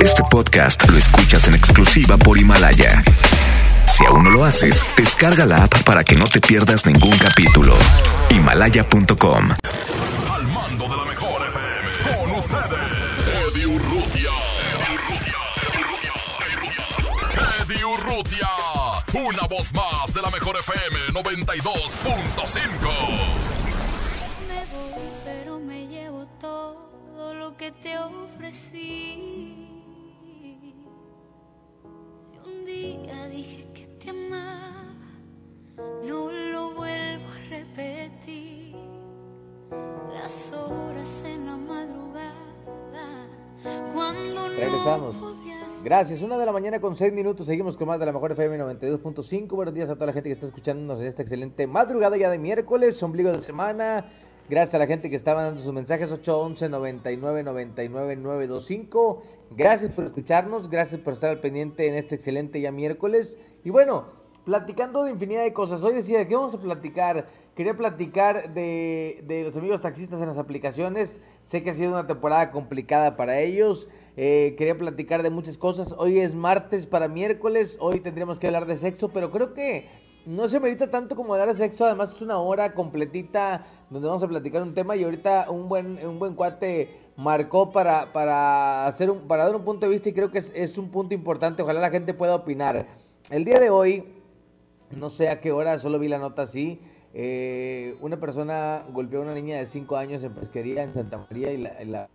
Este podcast lo escuchas en exclusiva por Himalaya. Si aún no lo haces, descarga la app para que no te pierdas ningún capítulo. Himalaya.com. Al mando de la mejor FM. Con ustedes, Eddie Urrutia. Eddie Urrutia. Una voz más de la mejor FM 92.5. Me voy, pero me llevo todo lo que te ofrecí. Un día dije que te amaba, no lo vuelvo a repetir. Las horas en la madrugada, cuando Regresamos. no Gracias, una de la mañana con seis minutos. Seguimos con más de la mejor FM 92.5. Buenos días a toda la gente que está escuchándonos en esta excelente madrugada ya de miércoles, ombligo de semana. Gracias a la gente que está mandando sus mensajes 811 99 99 925. Gracias por escucharnos, gracias por estar al pendiente en este excelente ya miércoles. Y bueno, platicando de infinidad de cosas. Hoy decía, ¿de qué vamos a platicar? Quería platicar de, de los amigos taxistas en las aplicaciones. Sé que ha sido una temporada complicada para ellos. Eh, quería platicar de muchas cosas. Hoy es martes para miércoles. Hoy tendríamos que hablar de sexo, pero creo que no se merita tanto como hablar de sexo. Además es una hora completita donde vamos a platicar un tema y ahorita un buen, un buen cuate marcó para, para, hacer un, para dar un punto de vista y creo que es, es un punto importante. Ojalá la gente pueda opinar. El día de hoy, no sé a qué hora, solo vi la nota así. eh, una persona golpeó a una niña de 5 años en pesquería en Santa María y la, la-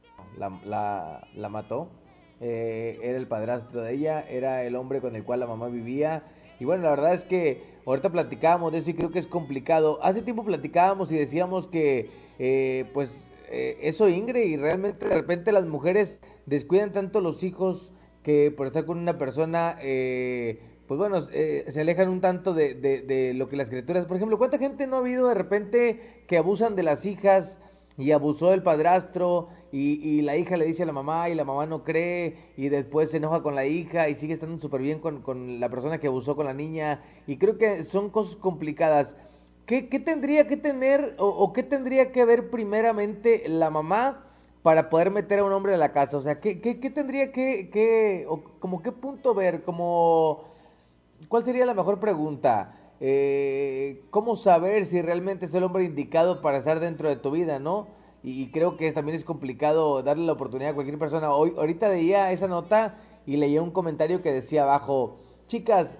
la- la mató. Eh, era el padrastro de ella, era el hombre con el cual la mamá vivía. Y bueno, la verdad es que ahorita platicábamos de eso y creo que es complicado. Hace tiempo platicábamos y decíamos que, eh, pues, eh, eso Ingrid, y realmente de repente las mujeres descuidan tanto los hijos que por estar con una persona, eh, pues bueno, eh, se alejan un tanto de, de- lo que las criaturas, por ejemplo, ¿cuánta gente no ha habido de repente que abusan de las hijas y abusó el padrastro y, y la hija le dice a la mamá y la mamá no cree y después se enoja con la hija y sigue estando súper bien con, con la persona que abusó con la niña y creo que son cosas complicadas. ¿Qué, tendría que tener o, qué tendría que ver primeramente la mamá para poder meter a un hombre a la casa? O sea, ¿qué, tendría que, que como qué punto ver? Como, ¿Cuál sería la mejor pregunta? Eh, ¿Cómo saber si realmente es el hombre indicado para estar dentro de tu vida, no? Y creo que también es complicado darle la oportunidad a cualquier persona. Hoy, ahorita leía esa nota y leía un comentario que decía abajo, chicas,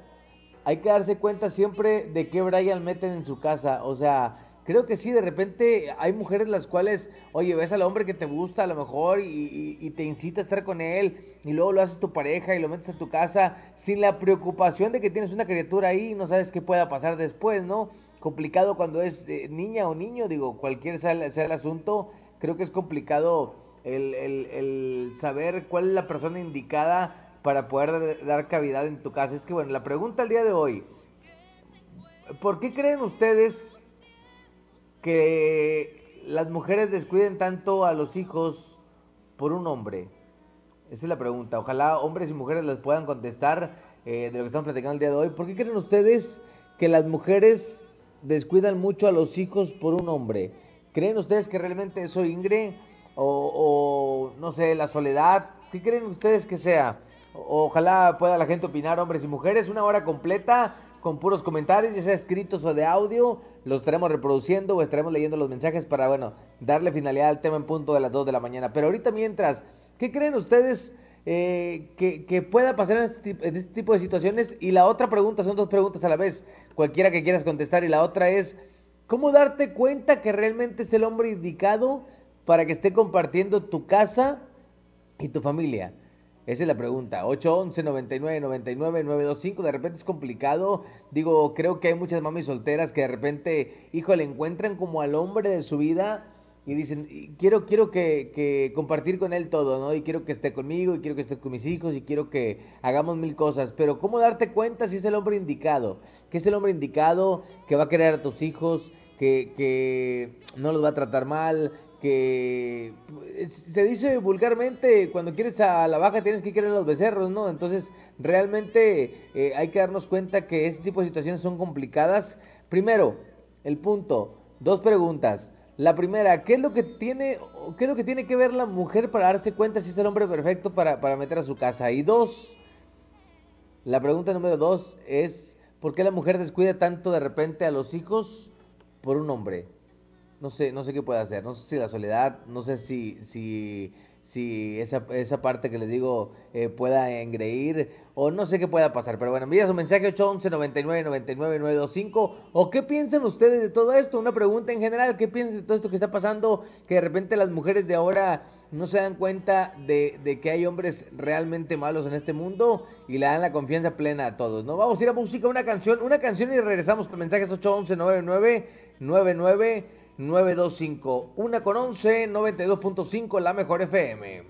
hay que darse cuenta siempre de qué Brian meten en su casa. O sea, creo que sí, de repente hay mujeres las cuales, oye, ves al hombre que te gusta a lo mejor y, y- y te incita a estar con él y luego lo haces tu pareja y lo metes a tu casa sin la preocupación de que tienes una criatura ahí y no sabes qué pueda pasar después, ¿no? Complicado cuando es eh, niña o niño, digo, cualquier sea, sea el asunto, creo que es complicado el, el- el saber cuál es la persona indicada para poder dar cavidad en tu casa. Es que bueno, la pregunta al día de hoy, ¿por qué creen ustedes que las mujeres descuiden tanto a los hijos por un hombre? Esa es la pregunta. Ojalá hombres y mujeres les puedan contestar eh, de lo que estamos platicando el día de hoy. ¿Por qué creen ustedes que las mujeres descuidan mucho a los hijos por un hombre? ¿Creen ustedes que realmente eso ingre? O, o, no sé, la soledad. ¿Qué creen ustedes que sea? Ojalá pueda la gente opinar, hombres y mujeres. Una hora completa con puros comentarios, ya sea escritos o de audio. Los estaremos reproduciendo o estaremos leyendo los mensajes para, bueno, darle finalidad al tema en punto de las 2 de la mañana. Pero ahorita mientras, ¿qué creen ustedes eh, que, que pueda pasar este, en este tipo de situaciones? Y la otra pregunta, son dos preguntas a la vez, cualquiera que quieras contestar. Y la otra es, ¿cómo darte cuenta que realmente es el hombre indicado para que esté compartiendo tu casa y tu familia? Esa es la pregunta. 811 99 99 925. De repente es complicado. Digo, creo que hay muchas mamis solteras que de repente, hijo, le encuentran como al hombre de su vida y dicen, quiero, quiero que, que compartir con él todo, ¿no? Y quiero que esté conmigo, y quiero que esté con mis hijos, y quiero que hagamos mil cosas. Pero ¿cómo darte cuenta si es el hombre indicado? Que es el hombre indicado, que va a querer a tus hijos, que, que no los va a tratar mal, que es- se dice vulgarmente, cuando quieres a la vaca tienes que querer a los becerros, ¿no? Entonces, realmente eh, hay que darnos cuenta que este tipo de situaciones son complicadas. Primero, el punto, dos preguntas. La primera, ¿qué es lo que tiene, qué es lo que tiene que ver la mujer para darse cuenta si es el hombre perfecto para meter a su casa? Y dos, la pregunta número dos es, ¿por qué la mujer descuida tanto de repente a los hijos por un hombre? No sé, no sé qué puede hacer, no sé si la soledad, no sé si, si si esa, esa parte que les digo eh, pueda engreír o no sé qué pueda pasar. Pero bueno, envía su mensaje 811 99 99 925 o qué piensan ustedes de todo esto. Una pregunta en general, ¿qué piensan de todo esto que está pasando? Que de repente las mujeres de ahora no se dan cuenta de, de que hay hombres realmente malos en este mundo y le dan la confianza plena a todos. ¿no? Vamos a ir a música, una canción, una canción y regresamos con mensajes 811 99 99 925. Una con 11, 92.5, la mejor FM.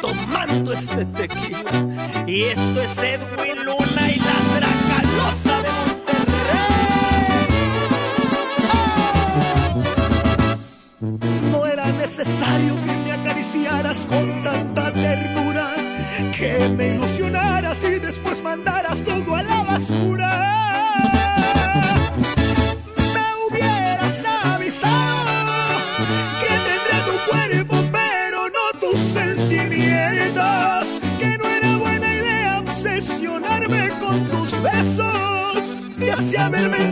tomando este tequila. Y esto es Edwin Luna y la Dracalosa de Monterrey. No era necesario que me acariciaras con tanta ternura que me ilusionara Benjamin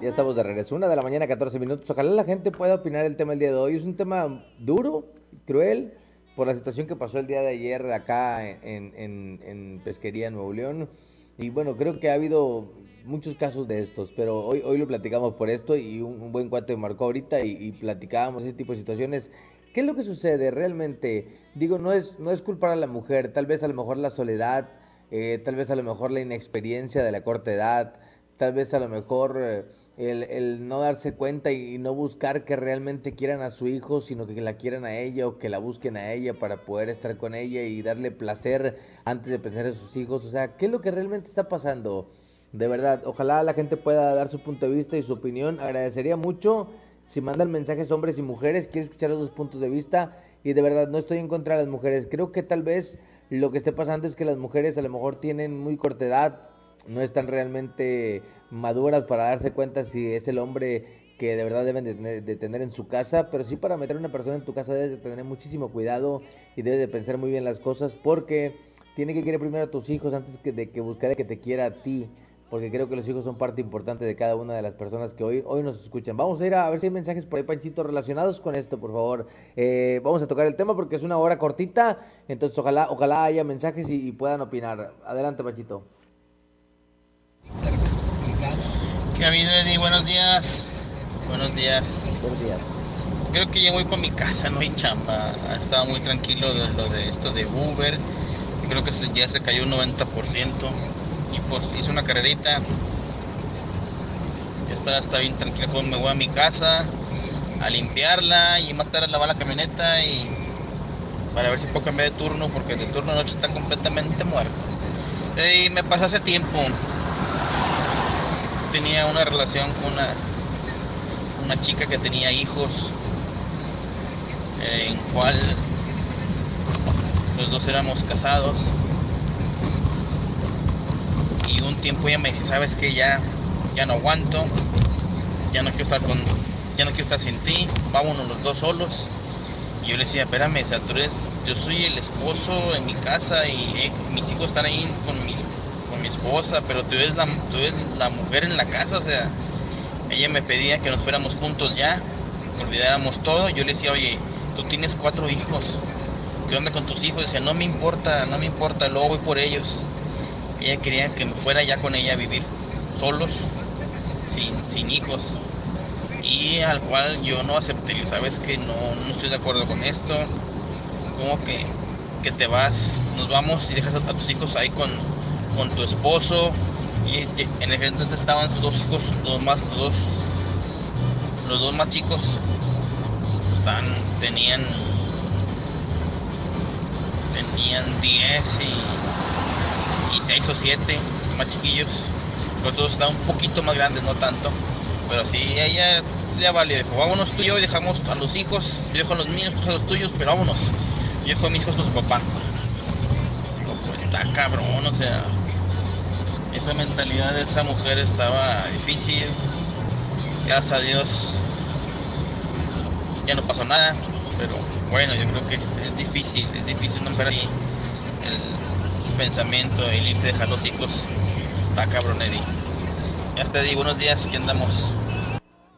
Ya estamos de regreso. Una de la mañana, 14 minutos. Ojalá la gente pueda opinar el tema del día de hoy. Es un tema duro, cruel, por la situación que pasó el día de ayer acá en, en, Pesquería, Nuevo León. Y bueno, creo que ha habido muchos casos de estos, pero hoy, hoy lo platicamos por esto y un, buen cuate marcó ahorita y, y, platicábamos ese tipo de situaciones. ¿Qué es lo que sucede realmente? Digo, no es, no es culpar a la mujer, tal vez a lo mejor la soledad, eh, tal vez a lo mejor la inexperiencia de la corta edad, tal vez a lo mejor eh, el, el, no darse cuenta y, no buscar que realmente quieran a su hijo, sino que la quieran a ella o que la busquen a ella para poder estar con ella y darle placer antes de pensar en sus hijos. O sea, ¿qué es lo que realmente está pasando? De verdad, ojalá la gente pueda dar su punto de vista y su opinión. Agradecería mucho si mandan mensajes hombres y mujeres. Quiero escuchar los dos puntos de vista y de verdad no estoy en contra de las mujeres. Creo que tal vez lo que esté pasando es que las mujeres a lo mejor tienen muy corta edad, no están realmente maduras para darse cuenta si es el hombre que de verdad deben de, tener en su casa, pero sí para meter a una persona en tu casa debes de tener muchísimo cuidado y debes de pensar muy bien las cosas porque tiene que querer primero a tus hijos antes que de que buscar que te quiera a ti, porque creo que los hijos son parte importante de cada una de las personas que hoy, hoy nos escuchan. Vamos a ir a, ver si hay mensajes por ahí, Panchito, relacionados con esto, por favor. Eh, vamos a tocar el tema porque es una hora cortita, entonces ojalá, ojalá haya mensajes y, y puedan opinar. Adelante, Panchito. ¿Qué ha habido, Eddie? Buenos días. Buenos días. Buenos días. Creo que ya voy para mi casa, no hay chamba. Ha estado muy tranquilo de lo de esto de Uber. Creo que ya se cayó un 90%. Y pues hice una carrerita. Ya está, está bien tranquilo. Me voy a mi casa a limpiarla y más tarde a lavar la camioneta y para ver si puedo cambiar de turno porque de turno noche está completamente muerto. Y me pasó hace tiempo tenía una relación con una, una chica que tenía hijos, en cual los dos éramos casados. Y un tiempo ella me dice, sabes que ya, ya no aguanto, ya no quiero estar con, ya no quiero estar sin ti, vámonos los dos solos. Y yo le decía, espérame, o yo soy el esposo en mi casa y eh, mis hijos están ahí con mis mi esposa, pero tú eres, la, tú eres la mujer en la casa, o sea, ella me pedía que nos fuéramos juntos ya, que olvidáramos todo. Yo le decía, oye, tú tienes cuatro hijos, ¿qué onda con tus hijos? Decía, no me importa, no me importa, luego voy por ellos. Ella quería que me fuera ya con ella a vivir, solos, sin, sin hijos. Y al cual yo no acepté, sabes que no, no estoy de acuerdo con esto, como que, que te vas, nos vamos y dejas a tus hijos ahí con, con tu esposo y en ese entonces estaban sus dos hijos, los más, dos, los dos más chicos, estaban, tenían, tenían 10 y, y 6 o 7 más chiquillos, los dos estaban un poquito más grandes, no tanto, pero sí, ella ya vale, dijo, vámonos tú y yo y dejamos a los hijos, yo dejo a los míos, a los tuyos, pero vámonos, yo dejo a mis hijos con su papá. Está cabrón, o sea, esa mentalidad de esa mujer estaba difícil. Gracias a Dios ya no pasó nada, pero bueno, yo creo que es, difícil, es difícil no ver ahí el pensamiento, el irse dejar los hijos. Está cabrón, Eddie. Ya te digo, buenos días, aquí andamos.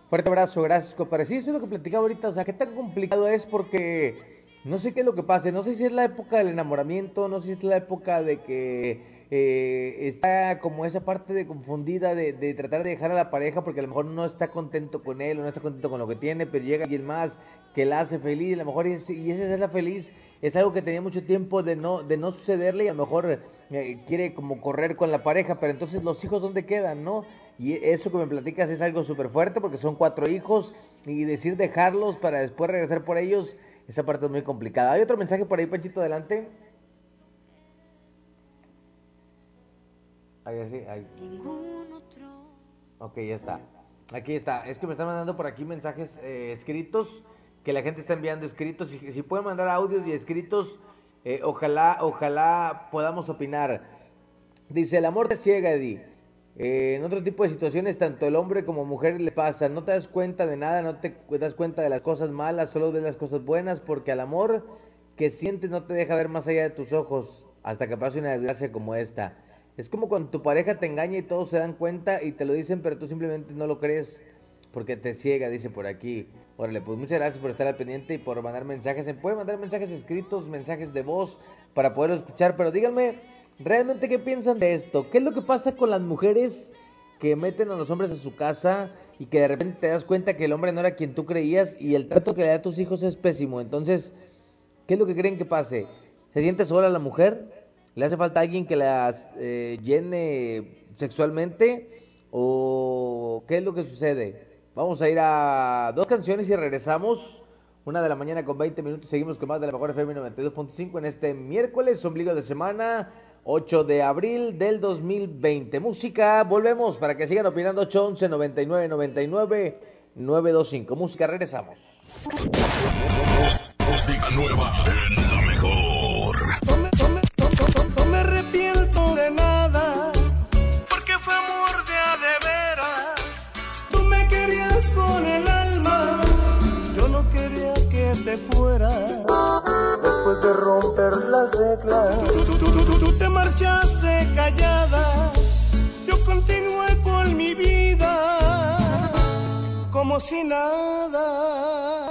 Fuerte abrazo, gracias, compadre. Sí, eso es lo que platicaba ahorita, o sea, qué tan complicado es porque no sé qué es lo que pase, no sé si es la época del enamoramiento, no sé si es la época de que eh, está como esa parte de confundida de, tratar de dejar a la pareja porque a lo mejor no está contento con él o no está contento con lo que tiene, pero llega alguien más que la hace feliz, a lo mejor y, y esa es la feliz, es algo que tenía mucho tiempo de no, de no sucederle y a lo mejor eh, quiere como correr con la pareja, pero entonces los hijos dónde quedan, ¿no? Y eso que me platicas es algo súper fuerte porque son cuatro hijos y decir dejarlos para después regresar por ellos, esa parte es muy complicada. Hay otro mensaje por ahí, Panchito, adelante. Ahí, sí, ahí. Ok, ya está. Aquí está. Es que me están mandando por aquí mensajes eh, escritos que la gente está enviando escritos. Y si pueden mandar audios y escritos, eh, ojalá, ojalá podamos opinar. Dice, el amor te ciega, Eddie. Eh, en otro tipo de situaciones, tanto el hombre como mujer le pasa. No te das cuenta de nada, no te das cuenta de las cosas malas, solo ves las cosas buenas, porque el amor que sientes no te deja ver más allá de tus ojos hasta que pase una desgracia como esta. Es como cuando tu pareja te engaña y todos se dan cuenta y te lo dicen, pero tú simplemente no lo crees porque te ciega, dice por aquí. Órale, pues muchas gracias por estar al pendiente y por mandar mensajes. Se pueden mandar mensajes escritos, mensajes de voz para poderlo escuchar, pero díganme realmente qué piensan de esto. ¿Qué es lo que pasa con las mujeres que meten a los hombres a su casa y que de repente te das cuenta que el hombre no era quien tú creías y el trato que le da a tus hijos es pésimo? Entonces, ¿qué es lo que creen que pase? ¿Se siente sola la mujer? Le hace falta alguien que la eh, llene sexualmente ¿O qué es lo que sucede? Vamos a ir a dos canciones y regresamos. Una de la mañana con 20 minutos. Seguimos con más de la mejor FM 92.5 en este miércoles, ombligo de semana, 8 de abril del 2020. Música, volvemos para que sigan opinando. 811 99 99 925. Música, regresamos. Música nueva en la mejor. Romper las reglas, tú- tú te marchaste callada, yo continué con mi vida, como si nada.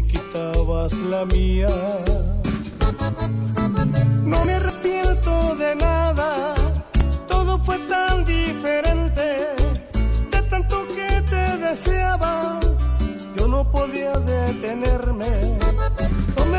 me quitabas la mía. No me arrepiento de nada, todo fue tan diferente, de tanto que te deseaba, yo no podía detenerme. No me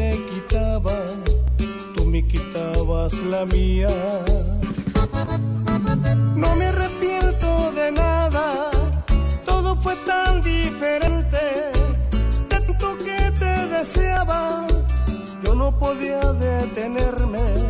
Te quitaba, tú me quitabas la mía. No me arrepiento de nada, todo fue tan diferente, tanto que te deseaba, yo no podía detenerme.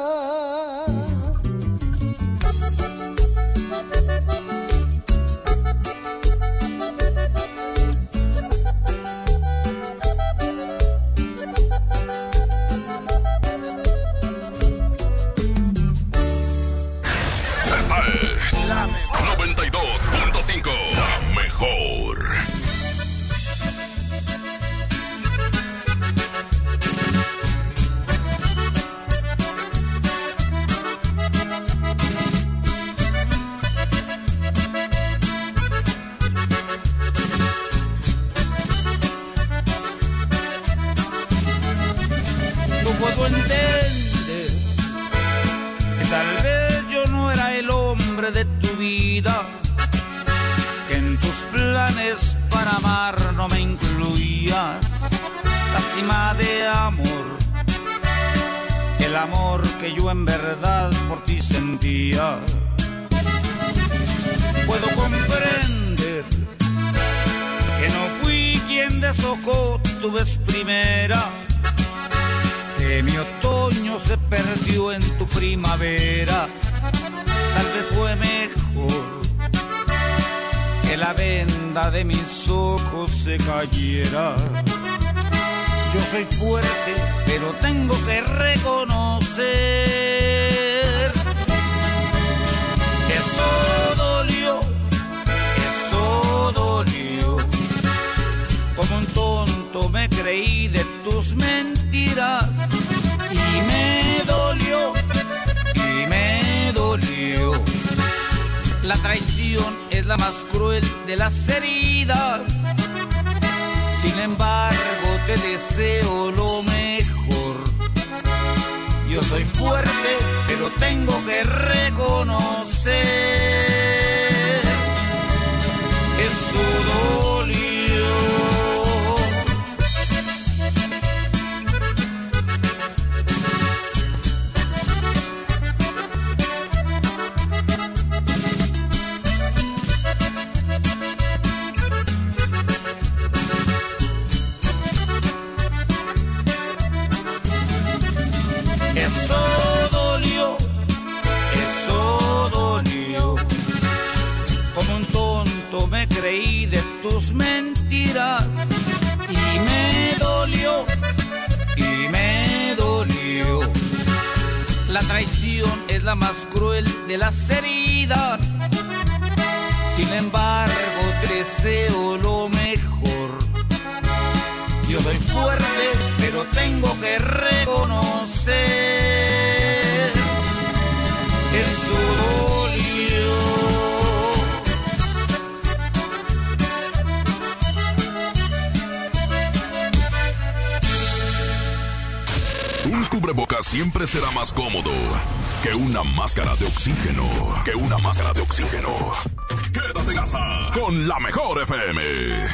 La mejor FM.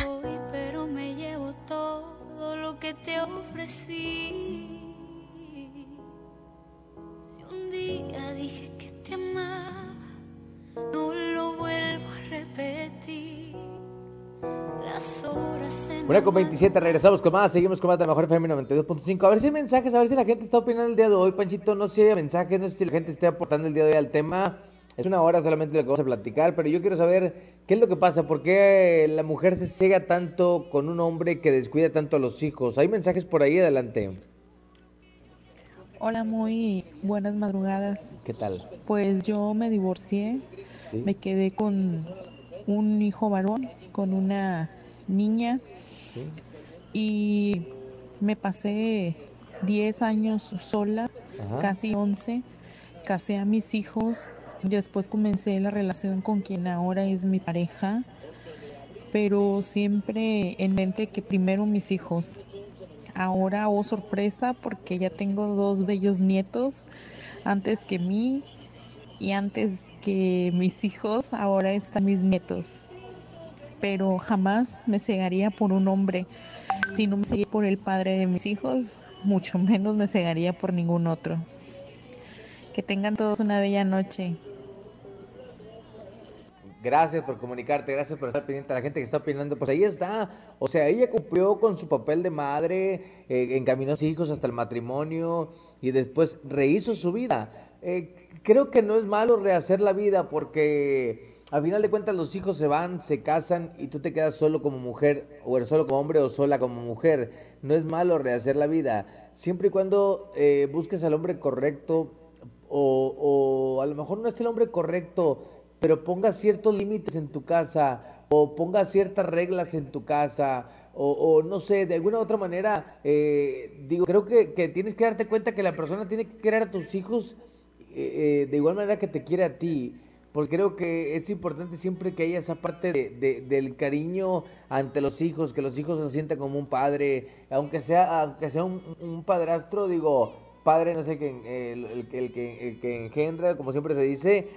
Voy, pero me llevo todo lo que te ofrecí. Si un día dije que te amaba, no lo vuelvo a repetir. Las horas en Una con 27, regresamos con más, seguimos con más de la mejor FM 92.5. A ver si hay mensajes, a ver si la gente está opinando el día de hoy, Panchito. No sé si hay mensajes, no sé si la gente está aportando el día de hoy al tema. Es una hora solamente lo que vamos a platicar, pero yo quiero saber qué es lo que pasa, por qué la mujer se ciega tanto con un hombre que descuida tanto a los hijos. Hay mensajes por ahí, adelante. Hola, muy buenas madrugadas. ¿Qué tal? Pues yo me divorcié, ¿Sí? me quedé con un hijo varón, con una niña ¿Sí? y me pasé 10 años sola, Ajá. casi 11. Casé a mis hijos, después comencé la relación con quien ahora es mi pareja, pero siempre en mente que primero mis hijos. Ahora, oh sorpresa, porque ya tengo dos bellos nietos antes que mí y antes que mis hijos, ahora están mis nietos. Pero jamás me cegaría por un hombre. Si no me cegué por el padre de mis hijos, mucho menos me cegaría por ningún otro. Que tengan todos una bella noche. Gracias por comunicarte, gracias por estar pendiente a la gente que está opinando. Pues ahí está. O sea, ella cumplió con su papel de madre, eh, encaminó a sus hijos hasta el matrimonio y después rehizo su vida. Eh, creo que no es malo rehacer la vida porque a final de cuentas los hijos se van, se casan y tú te quedas solo como mujer, o eres solo como hombre o sola como mujer. No es malo rehacer la vida, siempre y cuando eh, busques al hombre correcto o, o a lo mejor no es el hombre correcto, pero ponga ciertos límites en tu casa o ponga ciertas reglas en tu casa o, no sé, de alguna u otra manera, eh, digo, creo que, que tienes que darte cuenta que la persona tiene que querer a tus hijos eh, eh, de igual manera que te quiere a ti. Porque creo que es importante siempre que haya esa parte de, de- del cariño ante los hijos, que los hijos se sientan como un padre, aunque sea, aunque sea un, padrastro, digo, padre no sé, que, eh, el, el el que, el que engendra, como siempre se dice,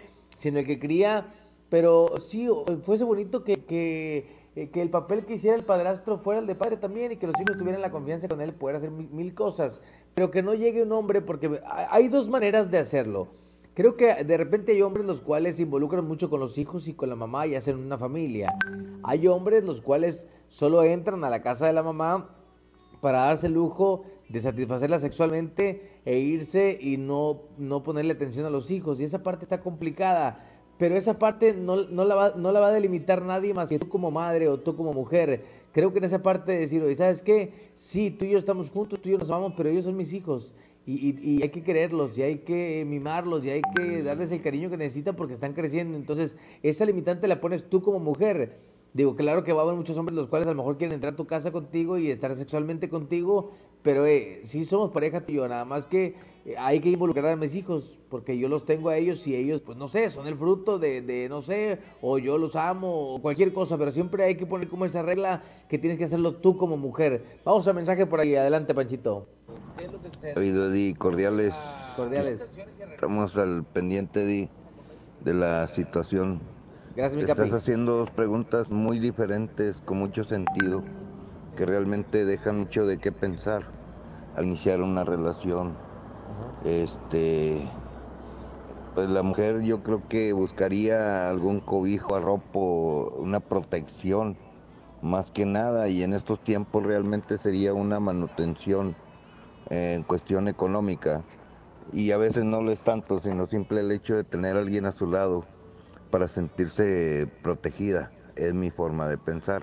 sino el que cría, pero sí, fuese bonito que, que, eh, que el papel que hiciera el padrastro fuera el de padre también y que los hijos tuvieran la confianza con él, poder hacer mil, mil cosas, pero que no llegue un hombre, porque hay dos maneras de hacerlo. Creo que de repente hay hombres los cuales se involucran mucho con los hijos y con la mamá y hacen una familia. Hay hombres los cuales solo entran a la casa de la mamá para darse el lujo de satisfacerla sexualmente e irse y no, no ponerle atención a los hijos. Y esa parte está complicada. Pero esa parte no, no, la va, no la va a delimitar nadie más que tú como madre o tú como mujer. Creo que en esa parte de decir, oye, ¿sabes qué? Sí, tú y yo estamos juntos, tú y yo nos amamos, pero ellos son mis hijos. Y, y- hay que quererlos, y hay que mimarlos, y hay que darles el cariño que necesitan porque están creciendo. Entonces, esa limitante la pones tú como mujer. Digo, claro que va a haber muchos hombres los cuales a lo mejor quieren entrar a tu casa contigo y estar sexualmente contigo, pero eh, sí somos pareja tío, nada más que eh, hay que involucrar a mis hijos, porque yo los tengo a ellos y ellos, pues no sé, son el fruto de, de, no sé, o yo los amo, o cualquier cosa, pero siempre hay que poner como esa regla que tienes que hacerlo tú como mujer. Vamos a mensaje por ahí, adelante Panchito. Oído, Eddie, cordiales. Cordiales. Estamos al pendiente, Eddie, de la situación. Gracias, mi Estás capi. haciendo dos preguntas muy diferentes, con mucho sentido, que realmente dejan mucho de qué pensar al iniciar una relación. Este, pues la mujer yo creo que buscaría algún cobijo, arropo, una protección, más que nada, y en estos tiempos realmente sería una manutención eh, en cuestión económica. Y a veces no lo es tanto, sino simple el hecho de tener a alguien a su lado para sentirse protegida, es mi forma de pensar.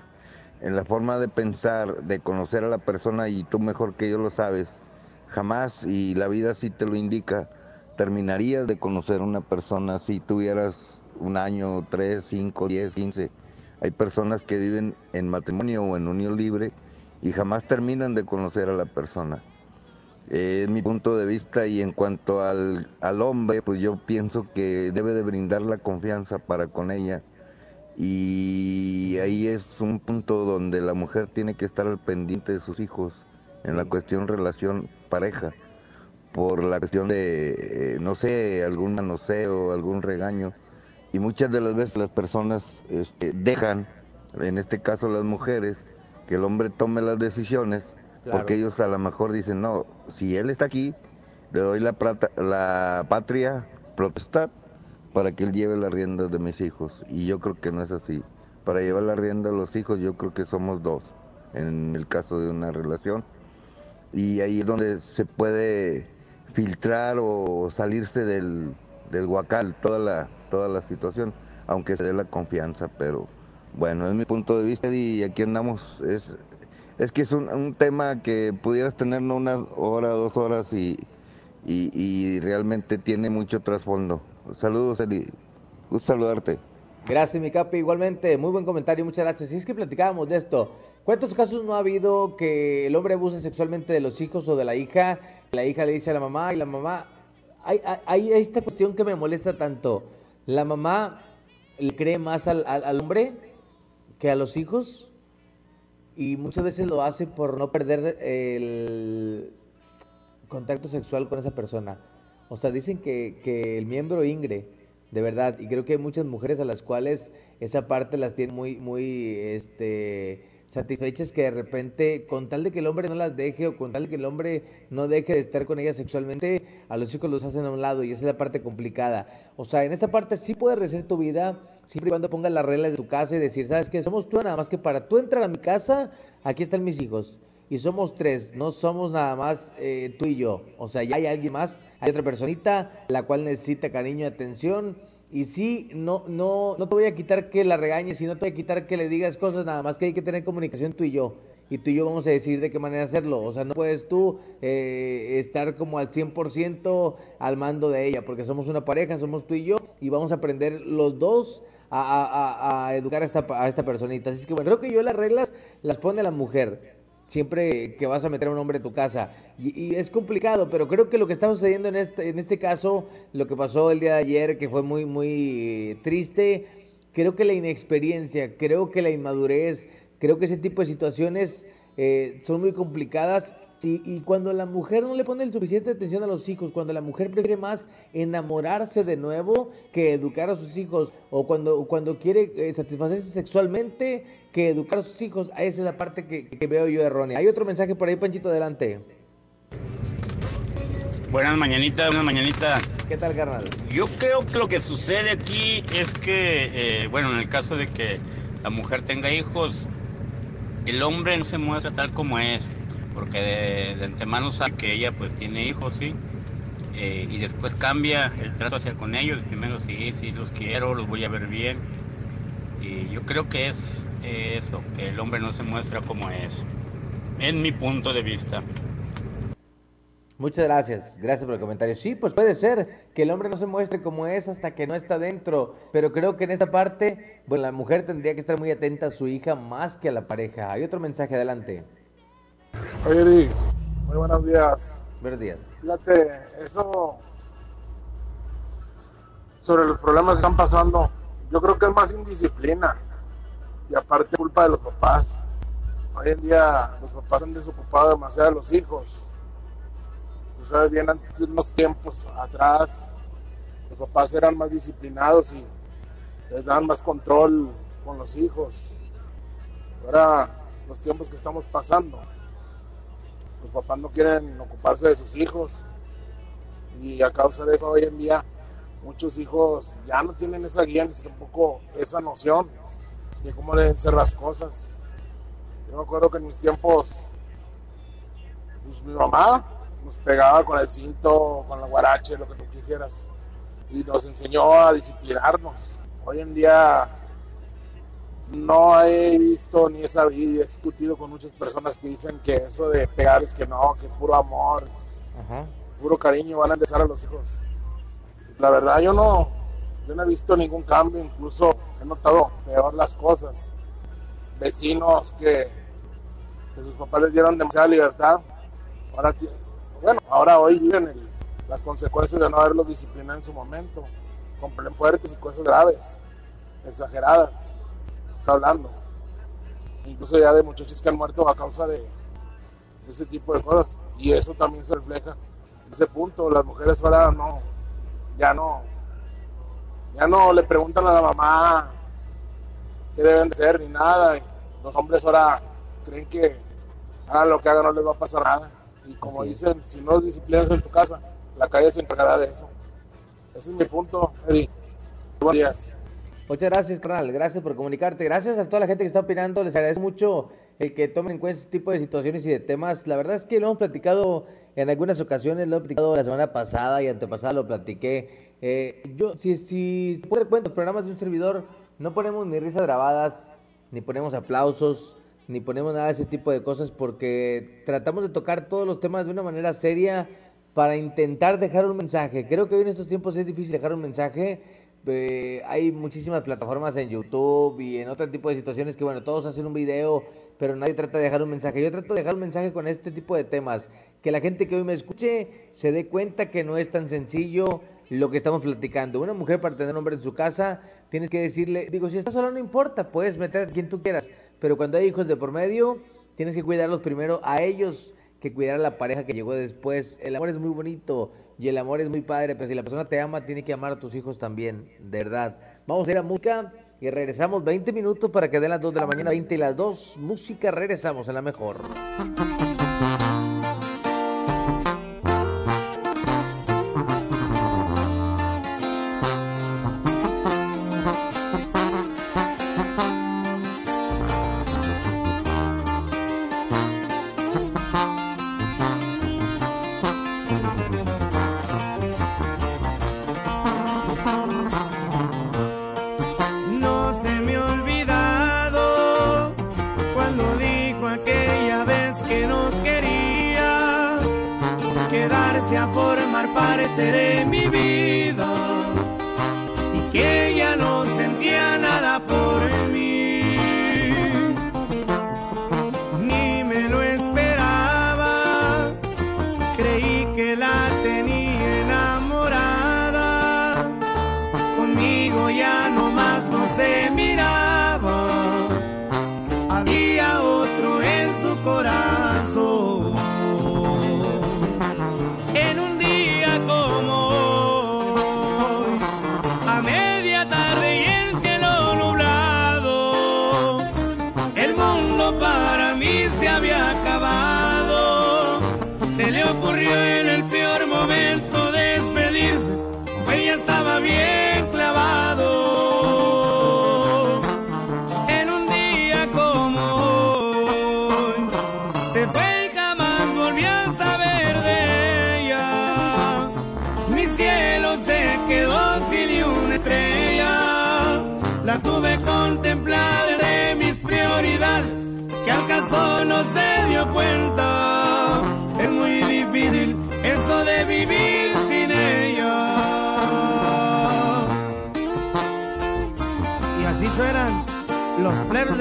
En la forma de pensar, de conocer a la persona, y tú mejor que yo lo sabes, jamás, y la vida sí te lo indica, terminarías de conocer a una persona si tuvieras un año, tres, cinco, diez, quince. Hay personas que viven en matrimonio o en unión libre y jamás terminan de conocer a la persona. Eh, es mi punto de vista y en cuanto al, al hombre, pues yo pienso que debe de brindar la confianza para con ella y ahí es un punto donde la mujer tiene que estar al pendiente de sus hijos en la cuestión relación pareja por la cuestión de, eh, no sé, algún manoseo, algún regaño. Y muchas de las veces las personas este, dejan, en este caso las mujeres, que el hombre tome las decisiones, Claro. porque ellos a lo mejor dicen, no, si él está aquí, le doy la, plata- la patria potestad para que él lleve las riendas de mis hijos. Y yo creo que no es así. Para llevar la rienda de los hijos yo creo que somos dos, en el caso de una relación y ahí es donde se puede filtrar o salirse del, del guacal toda la, toda la situación, aunque se dé la confianza, pero bueno, es mi punto de vista y aquí andamos, es, es que es un, tema que pudieras tener una hora, dos horas y, y realmente tiene mucho trasfondo. Saludos, Eli, gusto saludarte. Gracias, mi capi. Igualmente, muy buen comentario, muchas gracias. Y es que platicábamos de esto. ¿Cuántos casos no ha habido que el hombre abuse sexualmente de los hijos o de la hija? La hija le dice a la mamá y la mamá... Hay, hay, hay esta cuestión que me molesta tanto. La mamá le cree más al, hombre que a los hijos y muchas veces lo hace por no perder el contacto sexual con esa persona. O sea, dicen que, que el miembro ingre, de verdad, y creo que hay muchas mujeres a las cuales esa parte las tiene muy, muy, este, satisfechas que de repente, con tal de que el hombre no las deje o con tal de que el hombre no deje de estar con ellas sexualmente, a los hijos los hacen a un lado y esa es la parte complicada. O sea, en esta parte sí puedes rehacer tu vida siempre y cuando pongas las reglas de tu casa y decir, ¿sabes qué? Somos tú, nada más que para tú entrar a mi casa, aquí están mis hijos. Y somos tres, no somos nada más eh, tú y yo. O sea, ya hay alguien más, hay otra personita, la cual necesita cariño y atención. Y sí, no, no, no te voy a quitar que la regañes y no te voy a quitar que le digas cosas, nada más que hay que tener comunicación tú y yo. Y tú y yo vamos a decidir de qué manera hacerlo. O sea, no puedes tú eh, estar como al 100% al mando de ella, porque somos una pareja, somos tú y yo, y vamos a aprender los dos a, a- a- educar a esta, a esta personita. Así que bueno, creo que yo las reglas las pone la mujer siempre que vas a meter a un hombre a tu casa. Y, es complicado, pero creo que lo que está sucediendo en este, en este caso, lo que pasó el día de ayer, que fue muy, muy eh, triste, creo que la inexperiencia, creo que la inmadurez, creo que ese tipo de situaciones eh, son muy complicadas. Y, y cuando la mujer no le pone el suficiente atención a los hijos, cuando la mujer prefiere más enamorarse de nuevo que educar a sus hijos, o cuando, cuando quiere eh, satisfacerse sexualmente que educar a sus hijos, esa es la parte que, que veo yo errónea. Hay otro mensaje por ahí, Panchito, adelante. Buenas mañanitas, buenas mañanitas. ¿Qué tal, carnal? Yo creo que lo que sucede aquí es que, eh, bueno, en el caso de que la mujer tenga hijos, el hombre no se muestra tal como es, porque de, de antemano sabe que ella pues tiene hijos, sí, eh, y después cambia el trato hacia con ellos. Primero sí, sí los quiero, los voy a ver bien, y yo creo que es eh, eso, que el hombre no se muestra como es, en mi punto de vista. Muchas gracias, gracias por el comentario. Sí, pues puede ser que el hombre no se muestre como es hasta que no está dentro, pero creo que en esta parte, bueno, la mujer tendría que estar muy atenta a su hija más que a la pareja. Hay otro mensaje, adelante. Oye, muy buenos días. Buenos días. Fíjate, eso sobre los problemas que están pasando, yo creo que es más indisciplina y aparte culpa de los papás. Hoy en día los papás han desocupado demasiado a los hijos sabes bien, antes de unos tiempos atrás, los papás eran más disciplinados y les daban más control con los hijos. Ahora, los tiempos que estamos pasando, los papás no quieren ocuparse de sus hijos y a causa de eso hoy en día muchos hijos ya no tienen esa guía ni tampoco esa noción de cómo deben ser las cosas. Yo me acuerdo que en mis tiempos, pues mi mamá nos pegaba con el cinto, con la guarache, lo que tú quisieras. Y nos enseñó a disciplinarnos. Hoy en día no he visto ni he sabido y he discutido con muchas personas que dicen que eso de pegar es que no, que puro amor, puro cariño van a empezar a los hijos. La verdad yo no, yo no he visto ningún cambio, incluso he notado peor las cosas. Vecinos que, que sus papás les dieron demasiada libertad, ahora bueno, ahora hoy viven las consecuencias de no haberlos disciplinado en su momento, con fuertes y cosas graves, exageradas, está hablando. Incluso ya de muchachos que han muerto a causa de, ese tipo de cosas. Y eso también se refleja en ese punto. Las mujeres ahora no, ya no, ya no le preguntan a la mamá qué deben de ser ni nada. los hombres ahora creen que hagan lo que hagan no les va a pasar nada. Y como dicen, si no disciplinas en tu casa, la calle se encargará de eso. Ese es mi punto, Eddie. Buenos días. Muchas gracias, carnal. Gracias por comunicarte. Gracias a toda la gente que está opinando. Les agradezco mucho el que tomen en cuenta este tipo de situaciones y de temas. La verdad es que lo hemos platicado en algunas ocasiones. Lo he platicado la semana pasada y antepasada lo platiqué. Eh, yo, si, si por cuenta, los programas de un servidor no ponemos ni risas grabadas, ni ponemos aplausos, ni ponemos nada de ese tipo de cosas porque tratamos de tocar todos los temas de una manera seria para intentar dejar un mensaje. Creo que hoy en estos tiempos es difícil dejar un mensaje. Eh, hay muchísimas plataformas en YouTube y en otro tipo de situaciones que, bueno, todos hacen un video, pero nadie trata de dejar un mensaje. Yo trato de dejar un mensaje con este tipo de temas. Que la gente que hoy me escuche se dé cuenta que no es tan sencillo lo que estamos platicando. Una mujer para tener un hombre en su casa, tienes que decirle, digo, si estás sola no importa, puedes meter a quien tú quieras, pero cuando hay hijos de por medio, tienes que cuidarlos primero a ellos que cuidar a la pareja que llegó después. El amor es muy bonito y el amor es muy padre, pero si la persona te ama, tiene que amar a tus hijos también, de verdad. Vamos a ir a música y regresamos 20 minutos para que den las 2 de la mañana, 20 y las 2. Música, regresamos en la mejor. quedarse a formar parte de mi vida y que ya no sentía nada por él.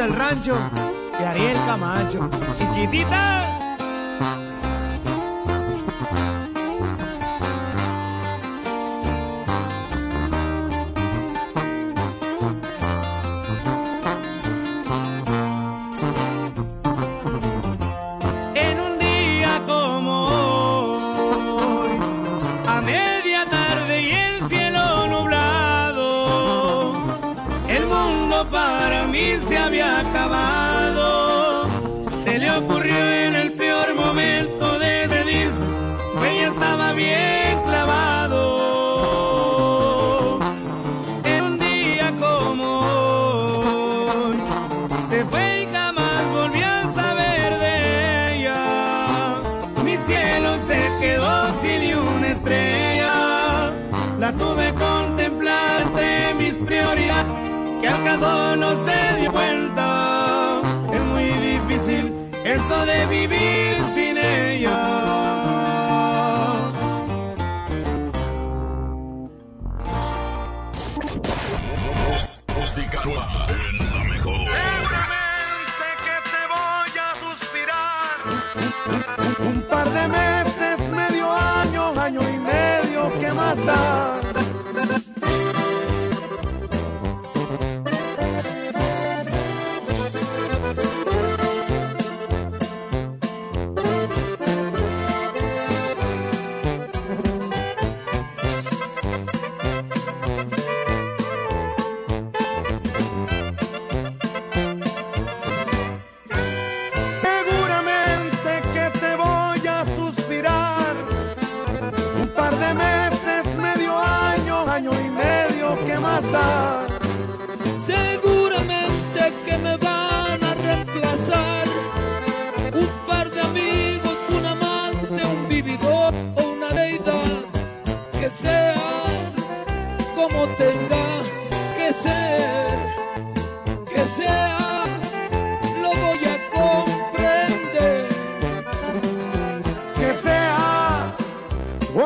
Del rancho de Ariel Camacho. Chiquitita. Para mí se había acabado. Se le ocurrió no se dio cuenta. Es muy difícil eso de vivir sin ella. Música nueva en la mejor. Un par de meses, medio año, año y medio, ¿qué más da?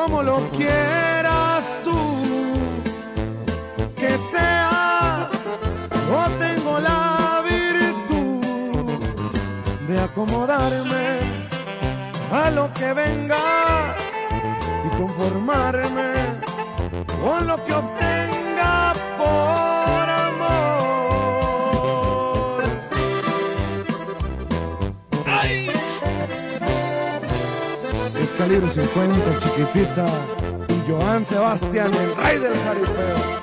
Como lo quieras tú. Que sea, yo tengo la virtud de acomodarme a lo que venga y conformarme con lo que obtenga calibre 50, chiquitita. Y Joan Sebastián, el rey del jaripeo.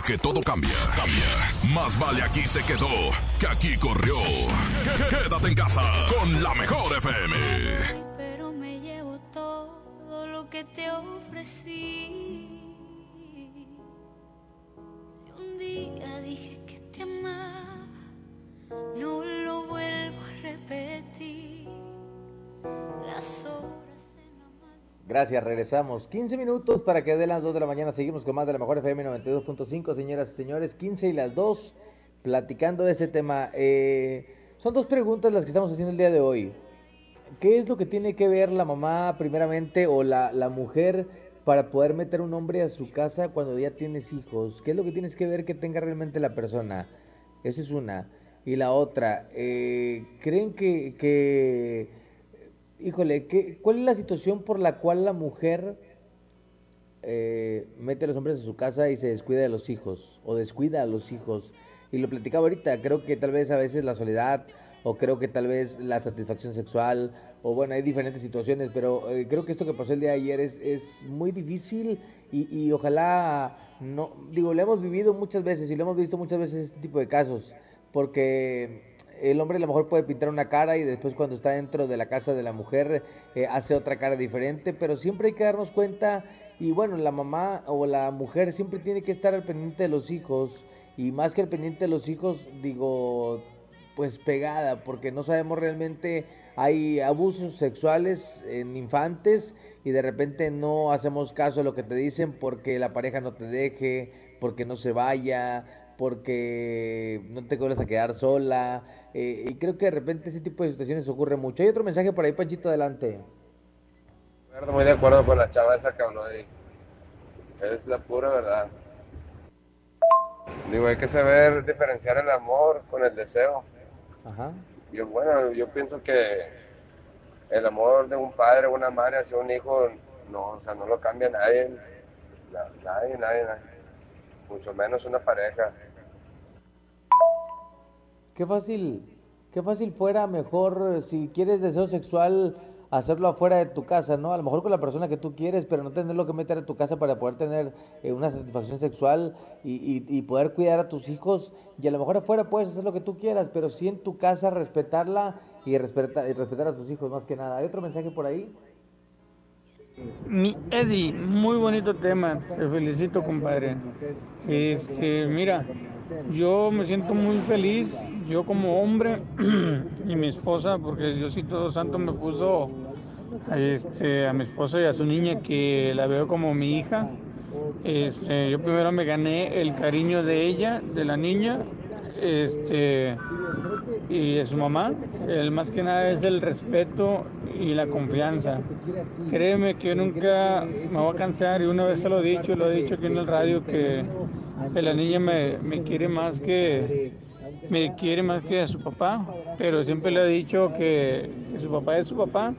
Porque todo cambia, cambia. Más vale aquí se quedó que aquí corrió. Quédate en casa con la mejor FM. Gracias, regresamos. 15 minutos para que de las 2 de la mañana seguimos con más de la mejor FM 92.5, señoras y señores. 15 y las 2, platicando de este tema. Eh, son dos preguntas las que estamos haciendo el día de hoy. ¿Qué es lo que tiene que ver la mamá primeramente o la, la mujer para poder meter un hombre a su casa cuando ya tienes hijos? ¿Qué es lo que tienes que ver que tenga realmente la persona? Esa es una. y la otra, eh, ¿creen que, que híjole, ¿qué, ¿cuál es la situación por la cual la mujer eh, mete a los hombres a su casa y se descuida de los hijos o descuida a los hijos? Y lo platicaba ahorita, creo que tal vez a veces la soledad o creo que tal vez la satisfacción sexual o bueno, hay diferentes situaciones, pero eh, creo que esto que pasó el día de ayer es, muy difícil y, y ojalá no, digo, lo hemos vivido muchas veces y lo hemos visto muchas veces este tipo de casos, porque el hombre a lo mejor puede pintar una cara y después cuando está dentro de la casa de la mujer eh, hace otra cara diferente, pero siempre hay que darnos cuenta y bueno, la mamá o la mujer siempre tiene que estar al pendiente de los hijos y más que al pendiente de los hijos, digo, pues pegada, porque no sabemos realmente, hay abusos sexuales en infantes y de repente no hacemos caso a lo que te dicen porque la pareja no te deje, porque no se vaya, porque no te vuelvas a quedar sola. eh, y creo que de repente ese tipo de situaciones ocurre mucho. Hay otro mensaje por ahí, Panchito, adelante. Muy de acuerdo con la chava esa que habló ahí. Es la pura verdad. Digo, hay que saber diferenciar el amor con el deseo. Ajá. Yo, bueno, yo pienso que el amor de un padre o una madre hacia un hijo, no, o sea, no lo cambia nadie. Na- Nadie, nadie, nadie. Mucho menos una pareja. Qué fácil, qué fácil fuera mejor eh, si quieres deseo sexual hacerlo afuera de tu casa, ¿no? A lo mejor con la persona que tú quieres, pero no tenerlo que meter a tu casa para poder tener eh, una satisfacción sexual y, y- y poder cuidar a tus hijos. Y a lo mejor afuera puedes hacer lo que tú quieras, pero sí en tu casa respetarla y, respeta- y respetar a tus hijos más que nada. ¿Hay otro mensaje por ahí? Mi Eddie, muy bonito tema, te felicito compadre. Este, mira, yo me siento muy feliz, yo como hombre y mi esposa, porque Diosito Santo me puso este, a mi esposa y a su niña que la veo como mi hija. Este, yo primero me gané el cariño de ella, de la niña, este, y su mamá. El más que nada es el respeto y la confianza. Créeme que yo nunca me voy a cansar y una vez se lo he dicho, lo he dicho aquí en el radio que, la niña me, me quiere más que me quiere más que a su papá, pero siempre le he dicho que, que su papá es su papá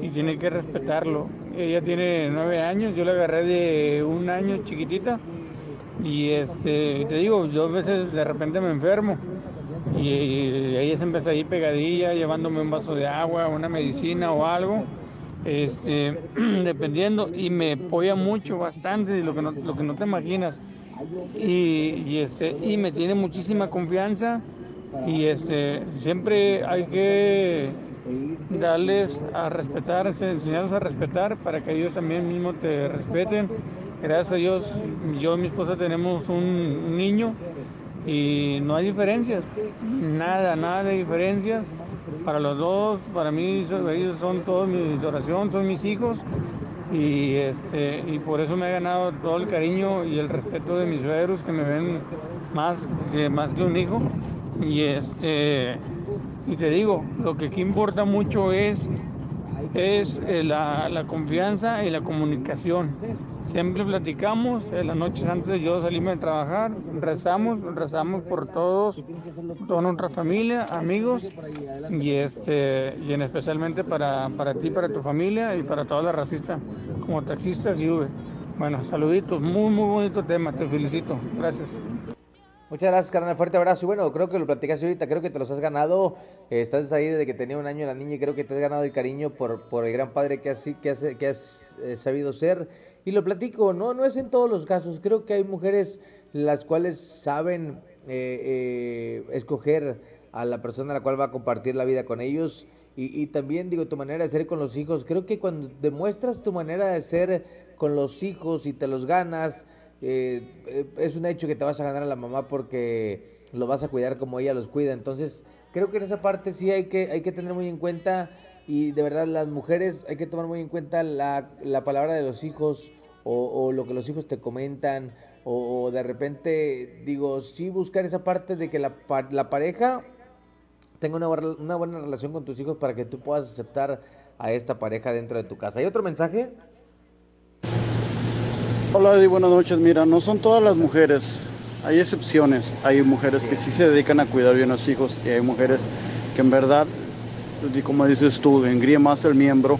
y tiene que respetarlo. Ella tiene nueve años, yo la agarré de un año chiquitita y este, te digo, yo a veces de repente me enfermo y, y ella siempre está ahí pegadilla, llevándome un vaso de agua, una medicina o algo, este, dependiendo, y me apoya mucho, bastante, lo que no, lo que no te imaginas. Y, este, y me tiene muchísima confianza y este, siempre hay que darles a respetar, enseñarlos a respetar para que ellos también mismos te respeten. Gracias a Dios, yo y mi esposa tenemos un, niño y no hay diferencias, nada, nada de diferencias. Para los dos, para mí, ellos son todos mi adoración, son mis hijos. Y este y por eso me he ganado todo el cariño y el respeto de mis suegros que me ven más que más que un hijo. Y este y te digo lo que aquí importa mucho es es eh, la, la confianza y la comunicación siempre platicamos en las noches antes de yo salirme de trabajar rezamos rezamos por todos toda nuestra familia amigos y este y en especialmente para, para ti para tu familia y para toda la racista como taxistas y Uber bueno saluditos muy muy bonito tema te felicito gracias Muchas gracias, carnal. Fuerte abrazo. Y bueno, creo que lo platicaste ahorita. Creo que te los has ganado. Eh, estás ahí desde que tenía un año la niña y creo que te has ganado el cariño por, por el gran padre que has, que has, que has eh, sabido ser. Y lo platico, no, no es en todos los casos. Creo que hay mujeres las cuales saben eh, eh, escoger a la persona a la cual va a compartir la vida con ellos. Y, y también digo, tu manera de ser con los hijos. Creo que cuando demuestras tu manera de ser con los hijos y te los ganas, eh, eh, es un hecho que te vas a ganar a la mamá porque lo vas a cuidar como ella los cuida. Entonces, creo que en esa parte sí hay que, hay que tener muy en cuenta y de verdad las mujeres hay que tomar muy en cuenta la, la palabra de los hijos o, lo que los hijos te comentan o, de repente, digo, sí buscar esa parte de que la, pa- la pareja tenga una, buena- relación con tus hijos para que tú puedas aceptar a esta pareja dentro de tu casa. ¿Hay otro mensaje? Hola Eddie, buenas noches. Mira, no son todas las mujeres. hay excepciones. Hay mujeres que sí se dedican a cuidar bien a los hijos y hay mujeres que en verdad, como dices tú, engríe más el miembro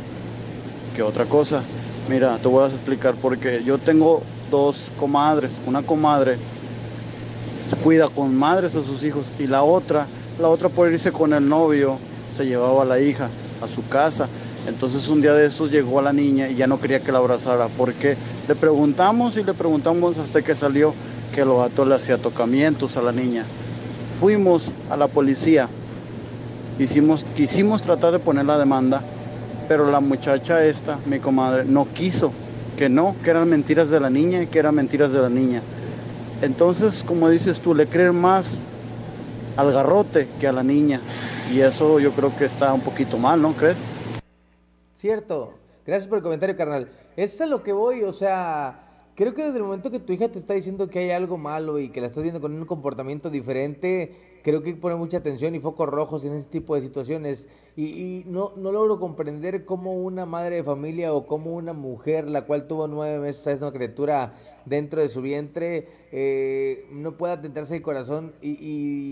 que otra cosa. Mira, te voy a explicar porque yo tengo dos comadres. Una comadre cuida con madres a sus hijos y la otra, la otra por irse con el novio, se llevaba a la hija a su casa. Entonces un día de estos llegó a la niña y ya no quería que la abrazara porque le preguntamos y le preguntamos hasta que salió que el vato le hacía tocamientos a la niña. Fuimos a la policía, hicimos, quisimos tratar de poner la demanda, pero la muchacha esta, mi comadre, no quiso, que no, que eran mentiras de la niña y que eran mentiras de la niña. Entonces, como dices tú, le creen más al garrote que a la niña. Y eso yo creo que está un poquito mal, ¿no crees? Cierto. Gracias por el comentario, carnal. Es a lo que voy, o sea, creo que desde el momento que tu hija te está diciendo que hay algo malo y que la estás viendo con un comportamiento diferente, creo que hay que poner mucha atención y focos rojos en ese tipo de situaciones. Y, y no, no logro comprender cómo una madre de familia o cómo una mujer, la cual tuvo nueve meses a esa criatura dentro de su vientre, eh, no puede atentarse el corazón y,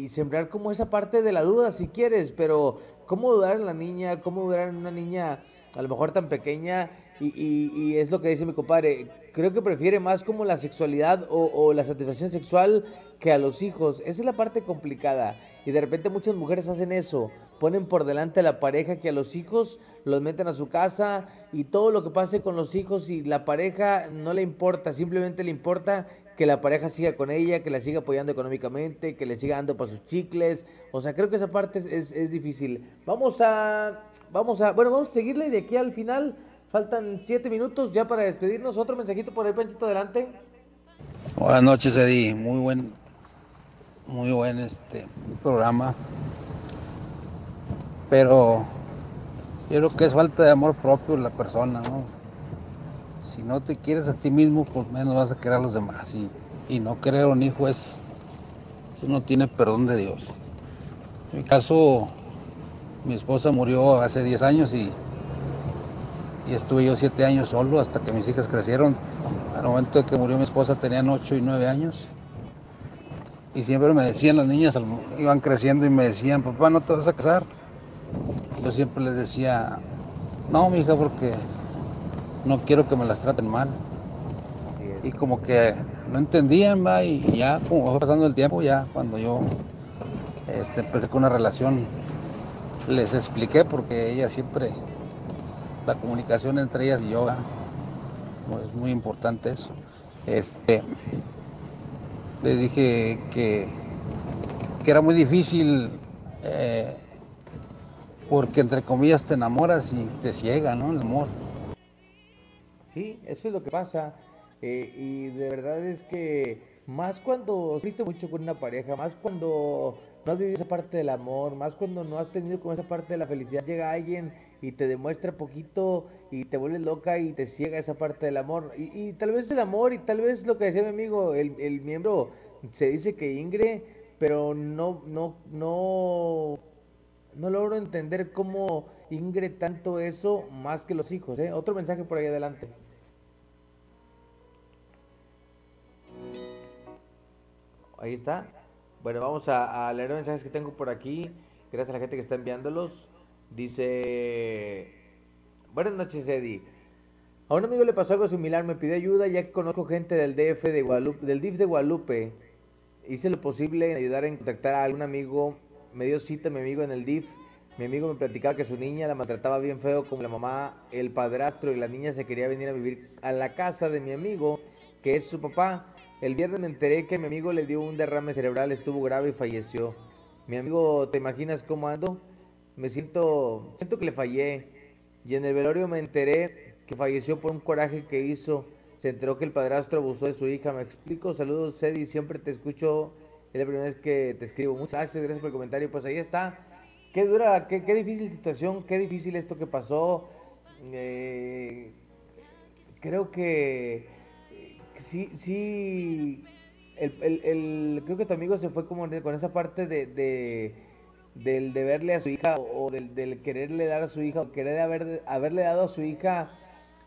y sembrar como esa parte de la duda si quieres, pero cómo dudar en la niña, cómo dudar en una niña a lo mejor tan pequeña y, y es lo que dice mi compadre, creo que prefiere más como la sexualidad o, la satisfacción sexual que a los hijos. Esa es la parte complicada. Y de repente muchas mujeres hacen eso. Ponen por delante a la pareja que a los hijos los meten a su casa y todo lo que pase con los hijos y la pareja no le importa. Simplemente le importa que la pareja siga con ella, que la siga apoyando económicamente, que le siga dando para sus chicles. O sea, creo que esa parte es, es difícil. Vamos a, vamos a, bueno, vamos a seguirle de aquí al final. Faltan siete minutos ya para despedirnos. Otro mensajito por ahí, Panchito, adelante. Buenas noches, Eddie. Muy buen, muy buen este programa. Pero yo creo que es falta de amor propio la persona, ¿no? Si no te quieres a ti mismo, pues menos vas a querer a los demás. Y, y no querer a un hijo es, eso no tiene perdón de Dios. En mi caso, mi esposa murió hace 10 años y, y estuve yo 7 años solo hasta que mis hijas crecieron. Al momento de que murió mi esposa tenían 8 y 9 años. Y siempre me decían las niñas, iban creciendo y me decían, papá, no te vas a casar. Yo siempre les decía, no, mi hija, porque no quiero que me las traten mal. Y como que no entendían, va, y ya como fue pasando el tiempo, ya cuando yo este, empecé con una relación, les expliqué porque ella siempre, la comunicación entre ellas y yo, es muy importante eso. Este, les dije que, que era muy difícil eh, porque entre comillas te enamoras y te ciega, ¿no? El amor. Sí, eso es lo que pasa. eh, y de verdad es que más cuando sufriste mucho con una pareja, más cuando no has vivido esa parte del amor, más cuando no has tenido con esa parte de la felicidad, llega alguien y te demuestra poquito y te vuelves loca y te ciega esa parte del amor. Y, y tal vez el amor y tal vez lo que decía mi amigo, el, el miembro se dice que Ingre, pero no, no, no, no logro entender cómo Ingre tanto eso más que los hijos. ¿eh? Otro mensaje por ahí adelante. Ahí está. Bueno, vamos a, leer mensajes que tengo por aquí. Gracias a la gente que está enviándolos. Dice, buenas noches Eddie. A un amigo le pasó algo similar, me pidió ayuda ya que conozco gente del DF de Guadalupe, del DIF de Guadalupe. Hice lo posible en ayudar en contactar a algún amigo. Me dio cita mi amigo en el DIF. Mi amigo me platicaba que su niña la maltrataba bien feo como la mamá, el padrastro y la niña se quería venir a vivir a la casa de mi amigo, que es su papá. El viernes me enteré que mi amigo le dio un derrame cerebral, estuvo grave y falleció. Mi amigo, ¿te imaginas cómo ando? Me siento, siento que le fallé. Y en el velorio me enteré que falleció por un coraje que hizo. Se enteró que el padrastro abusó de su hija. Me explico. Saludos, Cedi. Siempre te escucho. Es la primera vez que te escribo. Muchas gracias, gracias por el comentario. Pues ahí está. Qué dura, qué, qué difícil situación, qué difícil esto que pasó. Eh, creo que sí, sí. El, el, creo que tu amigo se fue como con esa parte de del deberle a su hija o del, del quererle dar a su hija o querer haber, haberle dado a su hija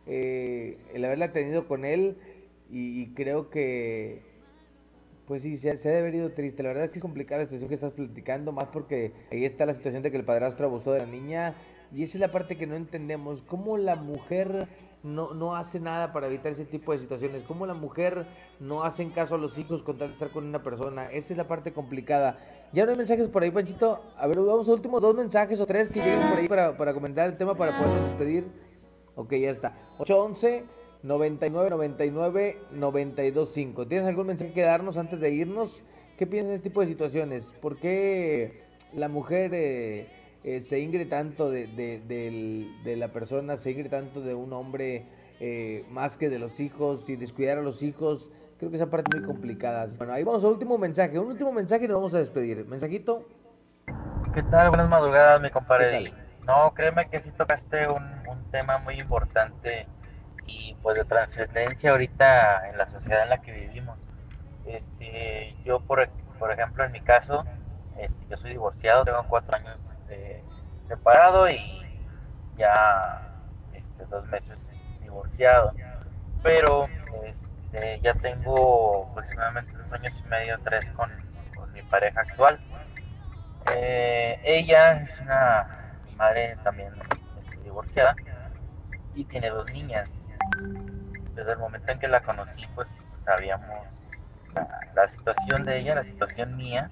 eh, el haberla tenido con él y, creo que Pues sí, se, se ha de haber ido triste. La verdad es que es complicada la situación que estás platicando, más porque ahí está la situación de que el padrastro abusó de la niña. Y esa es la parte que no entendemos. ¿Cómo la mujer no, no hace nada para evitar ese tipo de situaciones? ¿Cómo la mujer no hace caso a los hijos con tal de estar con una persona? Esa es la parte complicada. Ya no hay mensajes por ahí, Panchito. A ver, vamos a últimos dos mensajes o tres que lleguen por ahí para, para comentar el tema para podernos despedir. Ok, ya está. 811 99 99 925. ¿Tienes algún mensaje que darnos antes de irnos? ¿Qué piensas de este tipo de situaciones? ¿Por qué la mujer eh, eh, se ingre tanto de, de, de la persona, se ingre tanto de un hombre eh, más que de los hijos y descuidar a los hijos? Creo que esa parte es muy complicada. Bueno, ahí vamos al último mensaje. Un último mensaje y nos vamos a despedir. ¿Mensajito? ¿Qué tal? Buenas madrugadas, mi compadre. No, créeme que sí tocaste un, un tema muy importante y pues de trascendencia ahorita en la sociedad en la que vivimos. Este, yo por, por ejemplo en mi caso, este, yo soy divorciado, tengo cuatro años eh, separado y ya este, dos meses divorciado, pero este, ya tengo aproximadamente dos años y medio, tres con, mi pareja actual. Eh, ella es una madre también este, divorciada y tiene dos niñas. Desde el momento en que la conocí, pues sabíamos la situación de ella, la situación mía.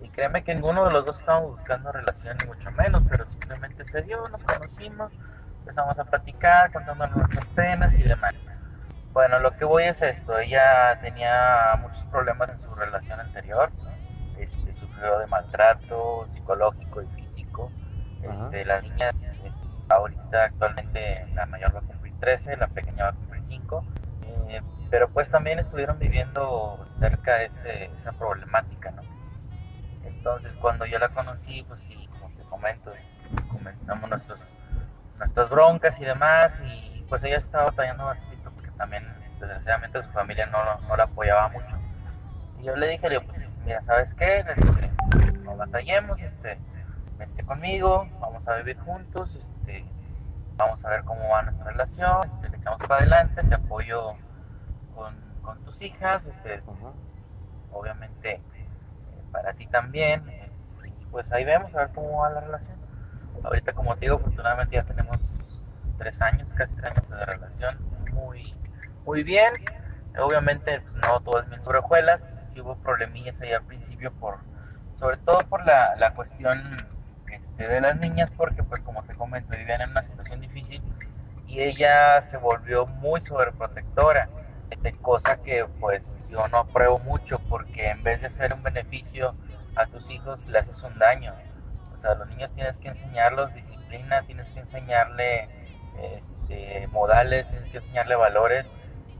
Y créeme que ninguno de los dos estábamos buscando relación, ni mucho menos, pero simplemente se dio, nos conocimos, empezamos a platicar, contándonos nuestras penas y demás. Bueno, lo que voy es esto, ella tenía muchos problemas en su relación anterior, este, sufrió de maltrato psicológico y físico. Este, las niñas, este, ahorita actualmente la mayor va a cumplir 13, la pequeña va a cumplir 5, eh, pero pues también estuvieron viviendo cerca ese, esa problemática, ¿no? Entonces cuando yo la conocí, pues sí, como te comento, comentamos nuestros, nuestras broncas y demás, y pues ella estaba batallando bastante porque también desgraciadamente su familia no, no la apoyaba mucho. Y yo le dije, le digo, pues mira, ¿sabes qué? Dije, no batallemos, este, vente conmigo, vamos a vivir juntos, este, vamos a ver cómo va nuestra relación, este, le echamos para adelante, te apoyo con, con tus hijas, este, obviamente para ti también, este, pues ahí vemos a ver cómo va la relación. Ahorita como te digo, afortunadamente ya tenemos tres años, casi tres años de relación, muy, muy bien. Obviamente pues, no todo es mil sobre hojuelas, sí hubo problemillas ahí al principio por, sobre todo por la, la cuestión este, de las niñas, porque pues como te comento, vivían en una situación difícil y ella se volvió muy sobreprotectora, este, cosa que pues yo no apruebo mucho porque en vez de hacer un beneficio a tus hijos le haces un daño. O sea, a los niños tienes que enseñarlos disciplina, tienes que enseñarle este, modales, tienes que enseñarle valores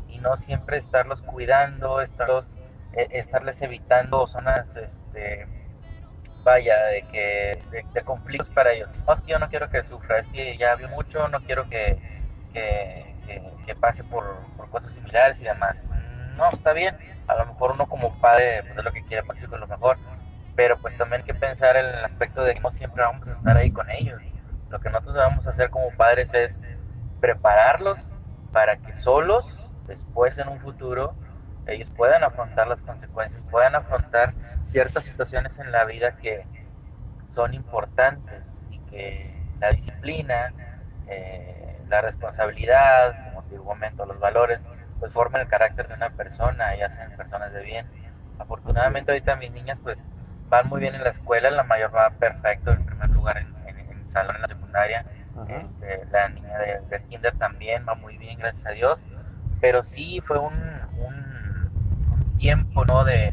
y no siempre estarlos cuidando, estarlos, eh, estarles evitando zonas, este, vaya, de que de, de conflictos para ellos. No, es que yo no quiero que sufra, es que ya vio mucho, no quiero que, que, que, que pase por, por, cosas similares y demás. No, está bien, a lo mejor uno como padre pues es lo que quiere para con lo mejor, pero pues también hay que pensar en el aspecto de que no siempre vamos a estar ahí con ellos. Lo que nosotros vamos a hacer como padres es prepararlos para que solos, después en un futuro, ellos puedan afrontar las consecuencias, puedan afrontar ciertas situaciones en la vida que son importantes y que la disciplina, eh, la responsabilidad, como te comento, los valores, pues forman el carácter de una persona y hacen personas de bien. Afortunadamente ahorita mis niñas pues van muy bien en la escuela, la mayor va perfecto en primer lugar en, en, en el salón en la secundaria, este, la niña de, del kinder también va muy bien, gracias a Dios, pero sí fue un, un, un tiempo, ¿no? De,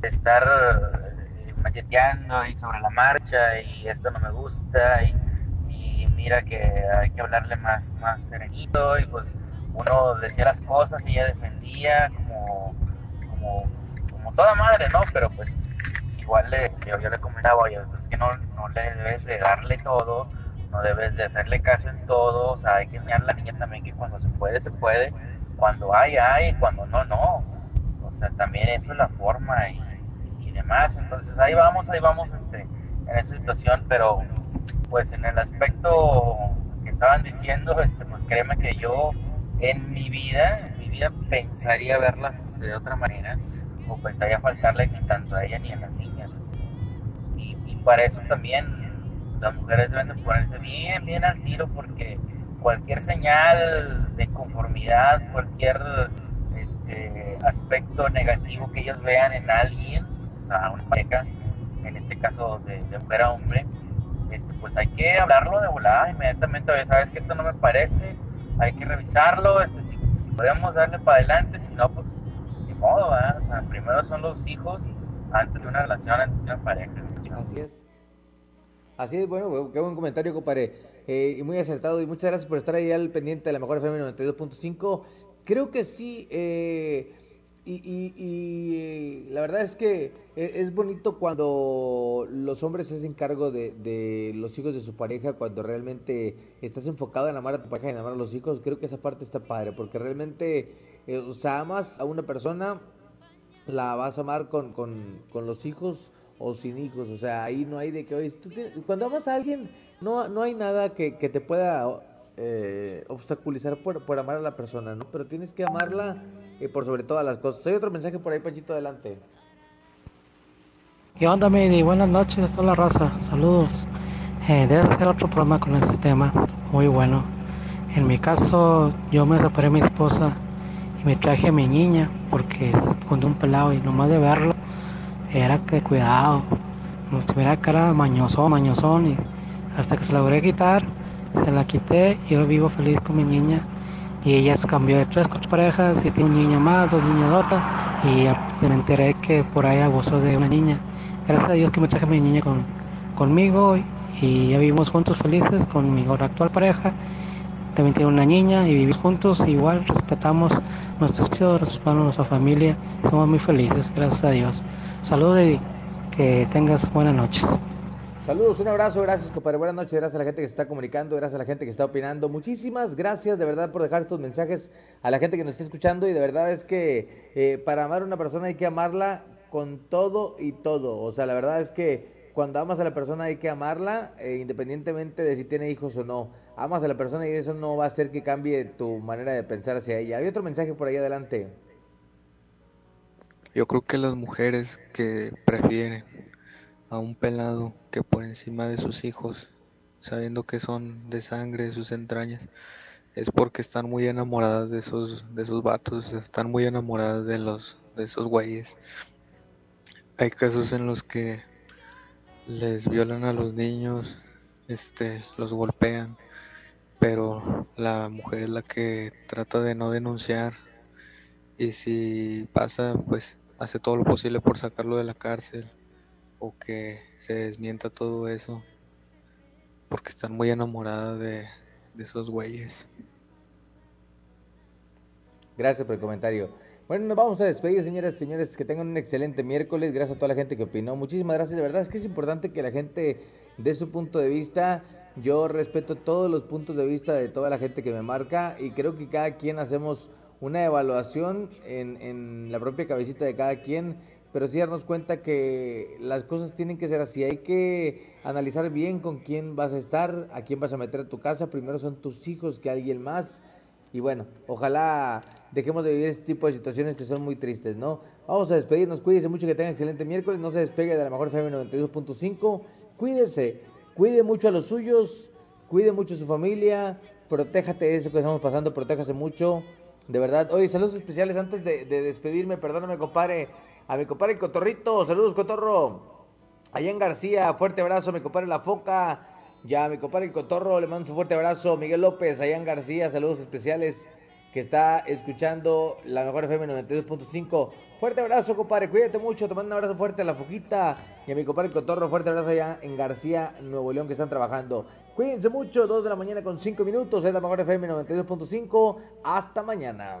de estar eh, macheteando ahí sobre la marcha y esto no me gusta y, y, mira que hay que hablarle más, más serenito y pues uno decía las cosas y ella defendía como, como, toda madre, ¿no? Pero pues igual le, yo, yo le comentaba, oye, pues es que no, no le debes de darle todo, no debes de hacerle caso en todo, o sea, hay que enseñar a la niña también que cuando se puede, se puede, cuando hay, hay, cuando no, no. O sea, también eso es la forma y, y demás. Entonces ahí vamos, ahí vamos este, en esa situación, pero pues en el aspecto que estaban diciendo, este, pues créeme que yo en mi vida, en mi vida pensaría verlas este, de otra manera. o pensaría faltarle ni tanto a ella ni a las niñas. Y, para eso también las mujeres deben de ponerse bien, bien al tiro porque cualquier señal de conformidad, cualquier este, aspecto negativo que ellos vean en alguien, o sea, una pareja, en este caso de, de mujer a hombre, este, pues hay que hablarlo de volada inmediatamente, oye, sabes que esto no me parece, hay que revisarlo, este, si, si podemos darle para adelante, si no, pues ni modo, o sea, primero son los hijos antes de una relación, antes de una pareja. Así es. Así es, bueno, qué buen comentario, compadre. Eh, y muy acertado. Y muchas gracias por estar ahí al pendiente de la mejor FM 92.5. Creo que sí. Eh, y, y- y la verdad es que e- es bonito cuando los hombres se hacen cargo de, los hijos de su pareja, cuando realmente estás enfocado en amar a tu pareja y en amar a los hijos. Creo que esa parte está padre, porque realmente, eh, o sea, amas a una persona, la vas a amar con, con, con los hijos o sin hijos. O sea, ahí no hay de que, cuando amas a alguien, no, no hay nada que, que te pueda eh, obstaculizar por, por amar a la persona, ¿no? Pero tienes que amarla eh, por sobre todas las cosas. Hay otro mensaje por ahí, Panchito, adelante. ¿Qué onda, Medi? Buenas noches a toda la raza. Saludos. Eh, debes hacer otro programa con este tema. Muy bueno. En mi caso, yo me separé de mi esposa y me traje a mi niña porque se fundó un pelado y nomás de verlo era que cuidado. Como si cara mañosón, mañosón y hasta que se la logré quitar, se la quité y yo vivo feliz con mi niña. Y ella se cambió de tres, cuatro parejas y tiene un niño más, dos niñodotas y ya me enteré que por ahí abusó de una niña. Gracias a Dios que me traje a mi niña con, conmigo y, y ya vivimos juntos felices con mi actual pareja. También tiene una niña y vivimos juntos. Igual respetamos nuestros hijos, respetamos nuestra familia. Somos muy felices, gracias a Dios. Saludos, Eddie. Que tengas buenas noches. Saludos, un abrazo, gracias, compadre. Buenas noches, gracias a la gente que se está comunicando, gracias a la gente que está opinando. Muchísimas gracias, de verdad, por dejar estos mensajes a la gente que nos está escuchando. Y de verdad es que eh, para amar a una persona hay que amarla con todo y todo. O sea, la verdad es que cuando amas a la persona hay que amarla, eh, independientemente de si tiene hijos o no. Amas a la persona y eso no va a hacer que cambie tu manera de pensar hacia ella. Hay otro mensaje por ahí adelante. Yo creo que las mujeres que prefieren a un pelado que por encima de sus hijos, sabiendo que son de sangre, de sus entrañas, es porque están muy enamoradas de esos, de esos vatos, están muy enamoradas de los, de esos güeyes. Hay casos en los que les violan a los niños, este, los golpean, pero la mujer es la que trata de no denunciar y si pasa, pues hace todo lo posible por sacarlo de la cárcel o que se desmienta todo eso porque están muy enamoradas de, esos güeyes. Gracias por el comentario. Bueno, nos vamos a despedir, señoras y señores. Que tengan un excelente miércoles. Gracias a toda la gente que opinó. Muchísimas gracias. De verdad es que es importante que la gente dé su punto de vista. Yo respeto todos los puntos de vista de toda la gente que me marca y creo que cada quien hacemos una evaluación en, en la propia cabecita de cada quien, pero sí darnos cuenta que las cosas tienen que ser así. Hay que analizar bien con quién vas a estar, a quién vas a meter a tu casa. Primero son tus hijos que alguien más. Y bueno, ojalá dejemos de vivir este tipo de situaciones que son muy tristes, ¿no? Vamos a despedirnos, cuídese mucho, que tengan excelente miércoles, no se despegue de la mejor FM 92.5, cuídese, cuide mucho a los suyos, cuide mucho a su familia, protéjate de eso que estamos pasando, protéjase mucho, de verdad. Oye, saludos especiales antes de, de despedirme, perdóname, compadre, a mi compadre Cotorrito, saludos, Cotorro, allá en García, fuerte abrazo, mi compadre La Foca, ya, mi compadre el Cotorro, le mando un fuerte abrazo. Miguel López, allá en García, saludos especiales, que está escuchando la mejor FM 92.5. Fuerte abrazo, compadre, cuídate mucho, te mando un abrazo fuerte a la Foquita y a mi compadre el Cotorro, fuerte abrazo allá en García, Nuevo León, que están trabajando. Cuídense mucho, 2 de la mañana con 5 minutos, es la mejor FM 92.5. Hasta mañana.